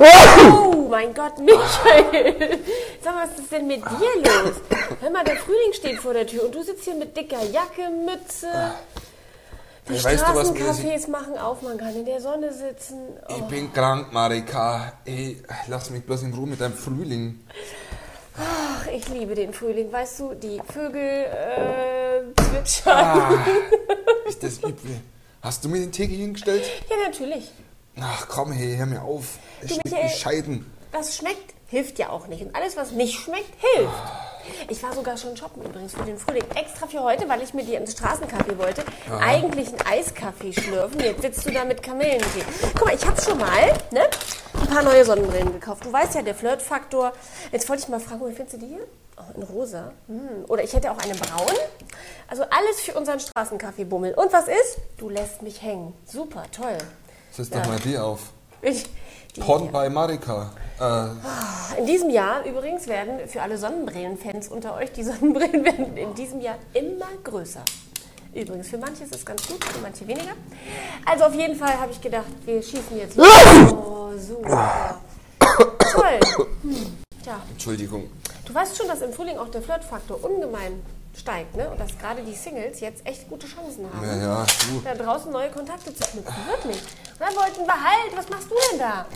Oh mein Gott, Michael. Sag mal, was ist denn mit dir los? Hör mal, der Frühling steht vor der Tür und du sitzt hier mit dicker Jacke, Mütze. Die das- Straßencafés machen auf, man kann in der Sonne sitzen. Oh. Ich bin krank, Marika. Ey, lass mich bloß in Ruhe mit deinem Frühling. Ach, ich liebe den Frühling. Weißt du, die Vögel äh, zwitschern. Ah, ist das übel. Hast du mir den Tee hingestellt? Ja, natürlich. Ach komm, hey, hör mir auf. Es Du, Michael. Scheiden. Was schmeckt, hilft ja auch nicht. Und alles, was nicht schmeckt, hilft. Ich war sogar schon shoppen übrigens für den Frühling. Extra für heute, weil ich mir die ins Straßencafé wollte. Eigentlich einen Eiskaffee schlürfen. Jetzt sitzt du da mit Kamillentee. Guck mal, ich habe schon mal ne, ein paar neue Sonnenbrillen gekauft. Du weißt ja, der Flirtfaktor. Jetzt wollte ich mal fragen, wie findest du die hier? Oh, in rosa. Hm. Oder ich hätte auch eine braun. Also alles für unseren Straßencafé-Bummel. Und was ist? Du lässt mich hängen. Super, toll. Setz doch mal die auf. Ich, die Porn bei Marika. Äh, In diesem Jahr übrigens werden für alle Sonnenbrillenfans unter euch, die Sonnenbrillen werden in diesem Jahr immer größer. Übrigens, für manche ist es ganz gut, für manche weniger. Also auf jeden Fall habe ich gedacht, wir schießen jetzt los. Oh, super. Toll. Hm. Tja, Entschuldigung. du weißt schon, dass im Frühling auch der Flirtfaktor ungemein steigt, ne? Und dass gerade die Singles jetzt echt gute Chancen haben. Ja, ja, du. Da draußen neue Kontakte zu knüpfen, wirklich. Und dann wollten wir halt, was machst du denn da?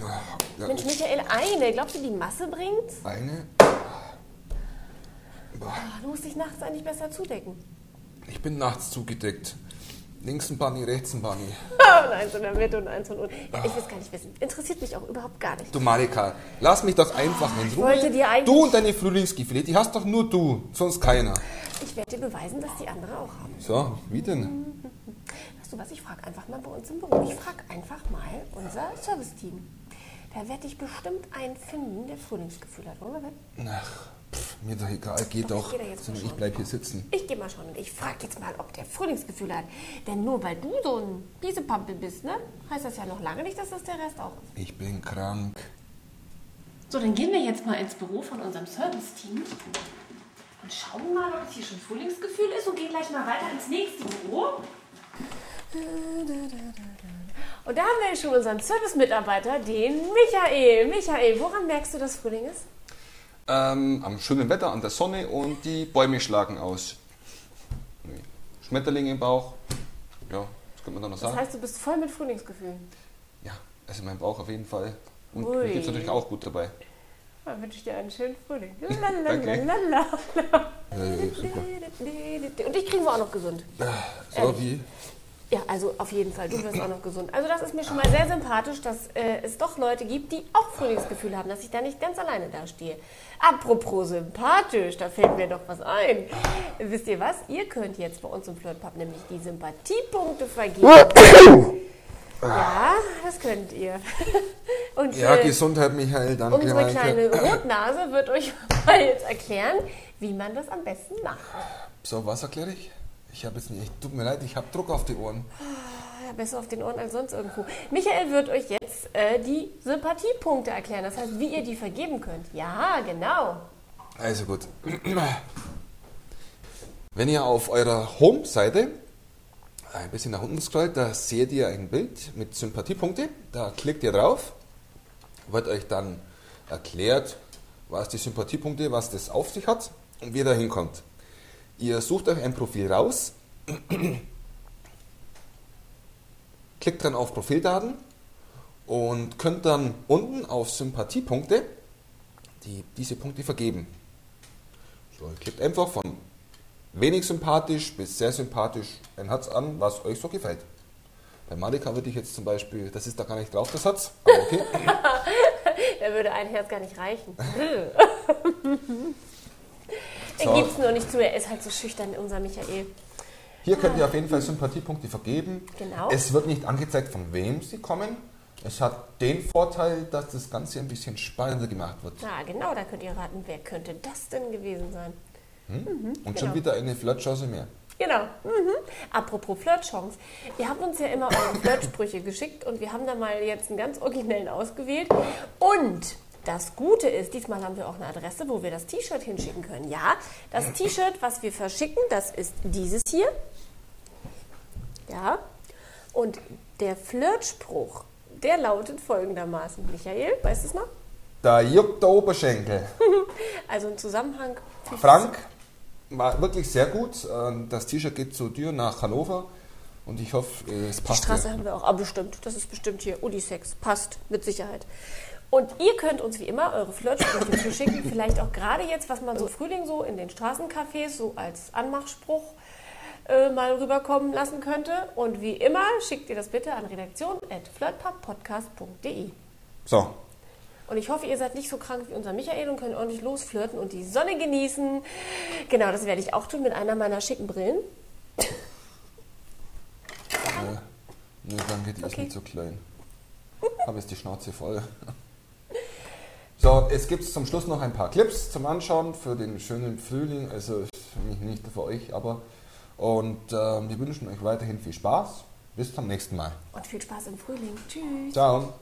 Ja, Mensch, Michael, eine. Glaubst du, die Masse bringt's? eine. Ah, Du musst dich nachts eigentlich besser zudecken. Ich bin nachts zugedeckt. Links ein Bunny, rechts ein Bunny. und eins in der Mitte und eins von unten. Ja, ich will es gar nicht wissen. Interessiert mich auch überhaupt gar nicht. Du Marika, lass mich doch einfach in Ruhe. wollte dir eigentlich- du und deine Frühlingsgefühle, die hast doch nur du, sonst keiner. Ich werde dir beweisen, dass die andere auch haben. So, wie denn? Weißt du was, ich frage einfach mal bei uns im Büro. Ich frage einfach mal unser Serviceteam. Da werde ich bestimmt einen finden, der Frühlingsgefühl hat, oder? Ach, pff, mir doch egal, geht doch. geh mal Sondern ich bleib hier sitzen. Ich gehe mal schauen und ich frage jetzt mal, ob der Frühlingsgefühl hat. Denn nur weil du so ein Piesepampel bist, ne, heißt das ja noch lange nicht, dass das der Rest auch ist. Ich bin krank. So, dann gehen wir jetzt mal ins Büro von unserem Serviceteam und schauen mal, ob es hier schon Frühlingsgefühl ist und gehen gleich mal weiter ins nächste Büro. Und da haben wir schon unseren Service-Mitarbeiter, den Michael. Michael, woran merkst du, dass Frühling ist? Ähm, am schönen Wetter, an der Sonne und die Bäume schlagen aus. Schmetterlinge im Bauch. Ja, was könnte man da noch Das sagen? heißt, du bist voll mit Frühlingsgefühlen. Ja, also mein Bauch auf jeden Fall. Und Ui. mir geht es natürlich auch gut dabei. Dann wünsche ich dir einen schönen Frühling. Lalalala. Und dich kriegen wir auch noch gesund. So wie? Ja, also auf jeden Fall. Du wirst auch noch gesund. Also das ist mir schon mal sehr sympathisch, dass äh, es doch Leute gibt, die auch Frühlingsgefühl haben, dass ich da nicht ganz alleine dastehe. Apropos sympathisch, da fällt mir doch was ein. Wisst ihr was? Ihr könnt jetzt bei uns im Flirtpub nämlich die Sympathiepunkte vergeben. Ja, das könnt ihr. Und Ja, äh, Gesundheit, Michael, danke. unsere kleine Rotnase wird euch mal jetzt erklären, wie man das am besten macht. So, was erkläre ich? Ich habe jetzt nicht, tut mir leid, ich habe Druck auf die Ohren. Ja, besser auf den Ohren als sonst irgendwo. Michael wird euch jetzt äh, die Sympathiepunkte erklären. Das heißt, wie ihr die vergeben könnt. Ja, genau. Also gut. Wenn ihr auf eurer Home-Seite ein bisschen nach unten scrollt, da seht ihr ein Bild mit Sympathiepunkte. Da klickt ihr drauf, wird euch dann erklärt, was die Sympathiepunkte, was das auf sich hat und wie ihr da hinkommt. Ihr sucht euch ein Profil raus, klickt dann auf Profildaten und könnt dann unten auf Sympathiepunkte die, diese Punkte vergeben. So, ihr klickt einfach von wenig sympathisch bis sehr sympathisch ein Herz an, was euch so gefällt. Bei Malika würde ich jetzt zum Beispiel, das ist da gar nicht drauf, das Herz, aber okay. Da würde ein Herz gar nicht reichen. er gibt es nur nicht zu, er ist halt so schüchtern, unser Michael. Hier könnt ihr auf jeden Fall Sympathiepunkte vergeben. Genau. Es wird nicht angezeigt, von wem sie kommen. Es hat den Vorteil, dass das Ganze ein bisschen spannender gemacht wird. Ja, genau, da könnt ihr raten, wer könnte das denn gewesen sein. Und schon genau. wieder eine Flirtchance mehr. Genau. Mhm. Apropos Flirtchance. Ihr habt uns ja immer eure Flirtsprüche geschickt und wir haben da mal jetzt einen ganz originellen ausgewählt. Und das Gute ist, diesmal haben wir auch eine Adresse, wo wir das T-Shirt hinschicken können. Ja, das T-Shirt, was wir verschicken, das ist dieses hier. Ja. Und der Flirtspruch, der lautet folgendermaßen. Michael, weißt du es noch? Da juckt der Oberschenkel. Also ein Zusammenhang. Frank war wirklich sehr gut. Ähm, Das T-Shirt geht zur Tür nach Hannover und ich hoffe, es Die passt. Straße dir. haben wir auch. Aber bestimmt. Das ist bestimmt hier. Unisex. Passt. Mit Sicherheit. Und ihr könnt uns wie immer eure Flirtsprüche zuschicken. Vielleicht auch gerade jetzt, was man so im Frühling so in den Straßencafés so als Anmachspruch äh, mal rüberkommen lassen könnte. Und wie immer schickt ihr das bitte an redaktion.flirtpodcast.de. So, Und ich hoffe, ihr seid nicht so krank wie unser Michael und könnt ordentlich losflirten und die Sonne genießen. Genau, das werde ich auch tun mit einer meiner schicken Brillen. äh, nee, danke, die ist Okay. nicht so klein. Habe jetzt die Schnauze voll. So, es gibt zum Schluss noch ein paar Clips zum Anschauen für den schönen Frühling. Also nicht für euch, aber. Und ähm, wir wünschen euch weiterhin viel Spaß. Bis zum nächsten Mal. Und viel Spaß im Frühling. Tschüss. Ciao.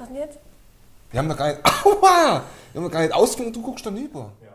Was denn jetzt? Wir haben noch gar nicht. Aua! Wir haben noch gar nicht ausgemacht, du guckst dann über. Ja.